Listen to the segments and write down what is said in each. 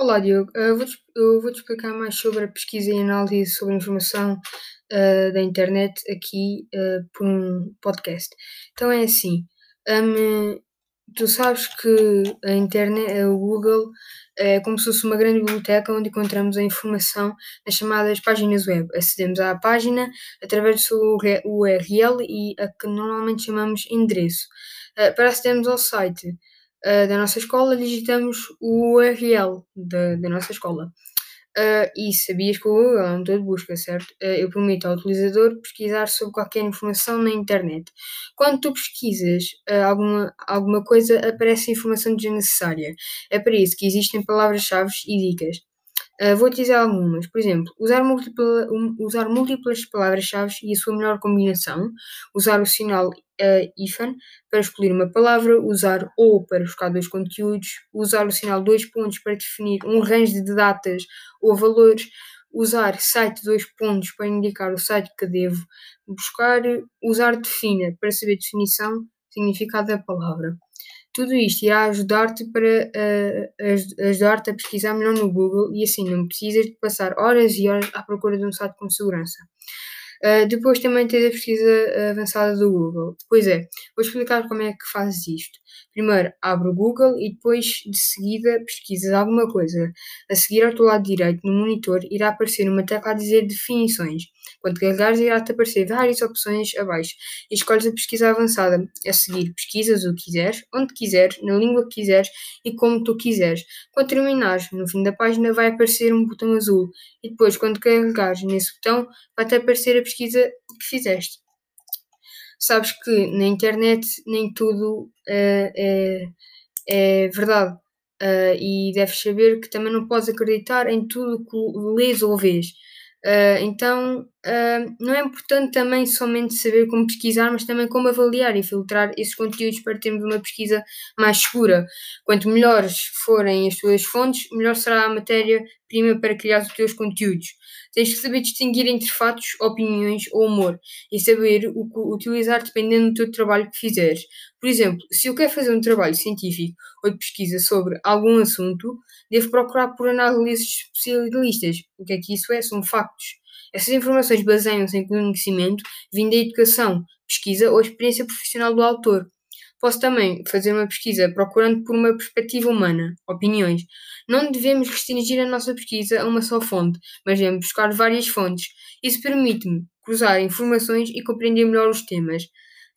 Olá, Diogo. Uh, vou-te, eu vou-te explicar mais sobre a pesquisa e análise sobre informação uh, da internet aqui uh, por um podcast. Então é assim, um, tu sabes que a internet, o Google, é como se fosse uma grande biblioteca onde encontramos a informação nas chamadas páginas web. Acedemos à página através do seu URL e a que normalmente chamamos endereço. para acedermos ao site, uh, da nossa escola, digitamos o URL da, da nossa escola. Uh, e sabias que o Google é um motor de busca, certo? Uh, eu permito ao utilizador pesquisar sobre qualquer informação na internet. Quando tu pesquisas uh, alguma, alguma coisa, aparece informação desnecessária. É para isso que existem palavras-chave e dicas. Uh, vou dizer algumas. Por exemplo, usar, múltipla, usar múltiplas palavras-chave e a sua melhor combinação. Usar o sinal uh, hífen para escolher uma palavra. Usar ou para buscar dois conteúdos. Usar o sinal dois pontos para definir um range de datas ou valores. Usar site dois pontos para indicar o site que devo buscar. Usar defina para saber definição, significado da palavra. Tudo isto irá ajudar-te para uh, ajudar-te a pesquisar melhor no Google e assim não precisas de passar horas e horas à procura de um site com segurança. Uh, depois também tens a pesquisa avançada do Google. Pois é, vou explicar como é que fazes isto. Primeiro abre o Google e depois de seguida pesquisas alguma coisa. A seguir ao teu lado direito no monitor irá aparecer uma tecla a dizer definições. Quando carregares irá-te aparecer várias opções abaixo e escolhes a pesquisa avançada. A seguir pesquisas o que quiseres, onde quiseres, na língua que quiseres e como tu quiseres. Quando terminares, no fim da página vai aparecer um botão azul e depois quando carregares nesse botão vai-te aparecer a pesquisa que fizeste sabes que na internet nem tudo uh, é, é verdade. Uh, e deves saber que também não podes acreditar em tudo que lês ou vês. Uh, então, uh, não é importante também somente saber como pesquisar, mas também como avaliar e filtrar esses conteúdos para termos uma pesquisa mais segura. Quanto melhores forem as tuas fontes, melhor será a matéria-prima para criar os teus conteúdos. Tens que saber distinguir entre fatos, opiniões ou humor e saber o que utilizar dependendo do teu trabalho que fizeres. Por exemplo, se eu quero fazer um trabalho científico ou de pesquisa sobre algum assunto, devo procurar por análises especialistas. O que é que isso é? São factos. Essas informações baseiam-se em conhecimento vindo da educação, pesquisa ou experiência profissional do autor. Posso também fazer uma pesquisa procurando por uma perspectiva humana, opiniões. Não devemos restringir a nossa pesquisa a uma só fonte, mas devemos buscar várias fontes. Isso permite-me cruzar informações e compreender melhor os temas.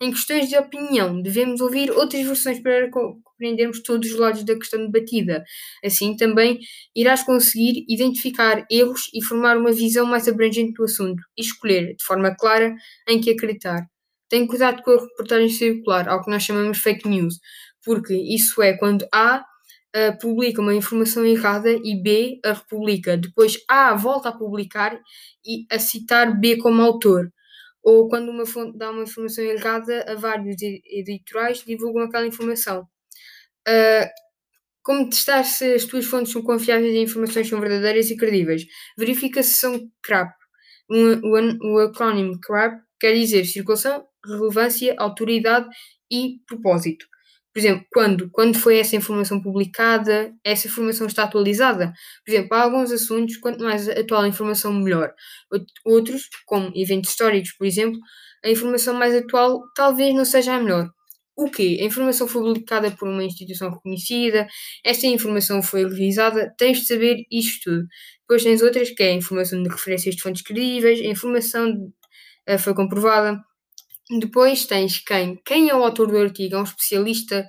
Em questões de opinião, devemos ouvir outras versões para compreendermos todos os lados da questão debatida. Assim, também irás conseguir identificar erros e formar uma visão mais abrangente do assunto e escolher, de forma clara, em que acreditar. Tenha cuidado com a reportagem circular, ao que nós chamamos fake news, porque isso é quando A uh, publica uma informação errada e B a republica. Depois A volta a publicar e a citar B como autor. Ou quando uma fonte dá uma informação errada a vários editorais divulgam aquela informação. Uh, como testar se as tuas fontes são confiáveis e as informações são verdadeiras e credíveis? Verifica se são CRAP. O acrónimo CRAP quer dizer circulação, relevância, autoridade e propósito. Por exemplo, quando, quando foi essa informação publicada, essa informação está atualizada. Por exemplo, há alguns assuntos, quanto mais atual a informação, melhor. Outros, como eventos históricos, por exemplo, a informação mais atual talvez não seja a melhor. O quê? A informação foi publicada por uma instituição reconhecida, esta informação foi revisada, tens de saber isto tudo. Depois tens outras que é a informação de referências de fontes credíveis, a informação uh, foi comprovada, depois tens quem? Quem é o autor do artigo? É um especialista?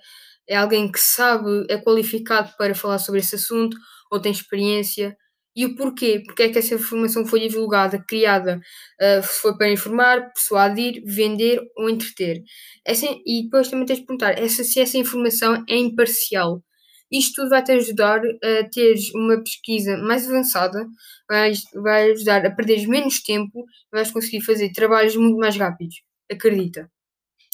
É alguém que sabe, é qualificado para falar sobre esse assunto ou tem experiência? E o porquê? Porque é que essa informação foi divulgada, criada? Uh, foi para informar, persuadir, vender ou entreter? Essa, e depois também tens de perguntar essa, se essa informação é imparcial. Isto tudo vai-te ajudar a teres uma pesquisa mais avançada, vai, vai ajudar a perderes menos tempo e vais conseguir fazer trabalhos muito mais rápidos. Acredita.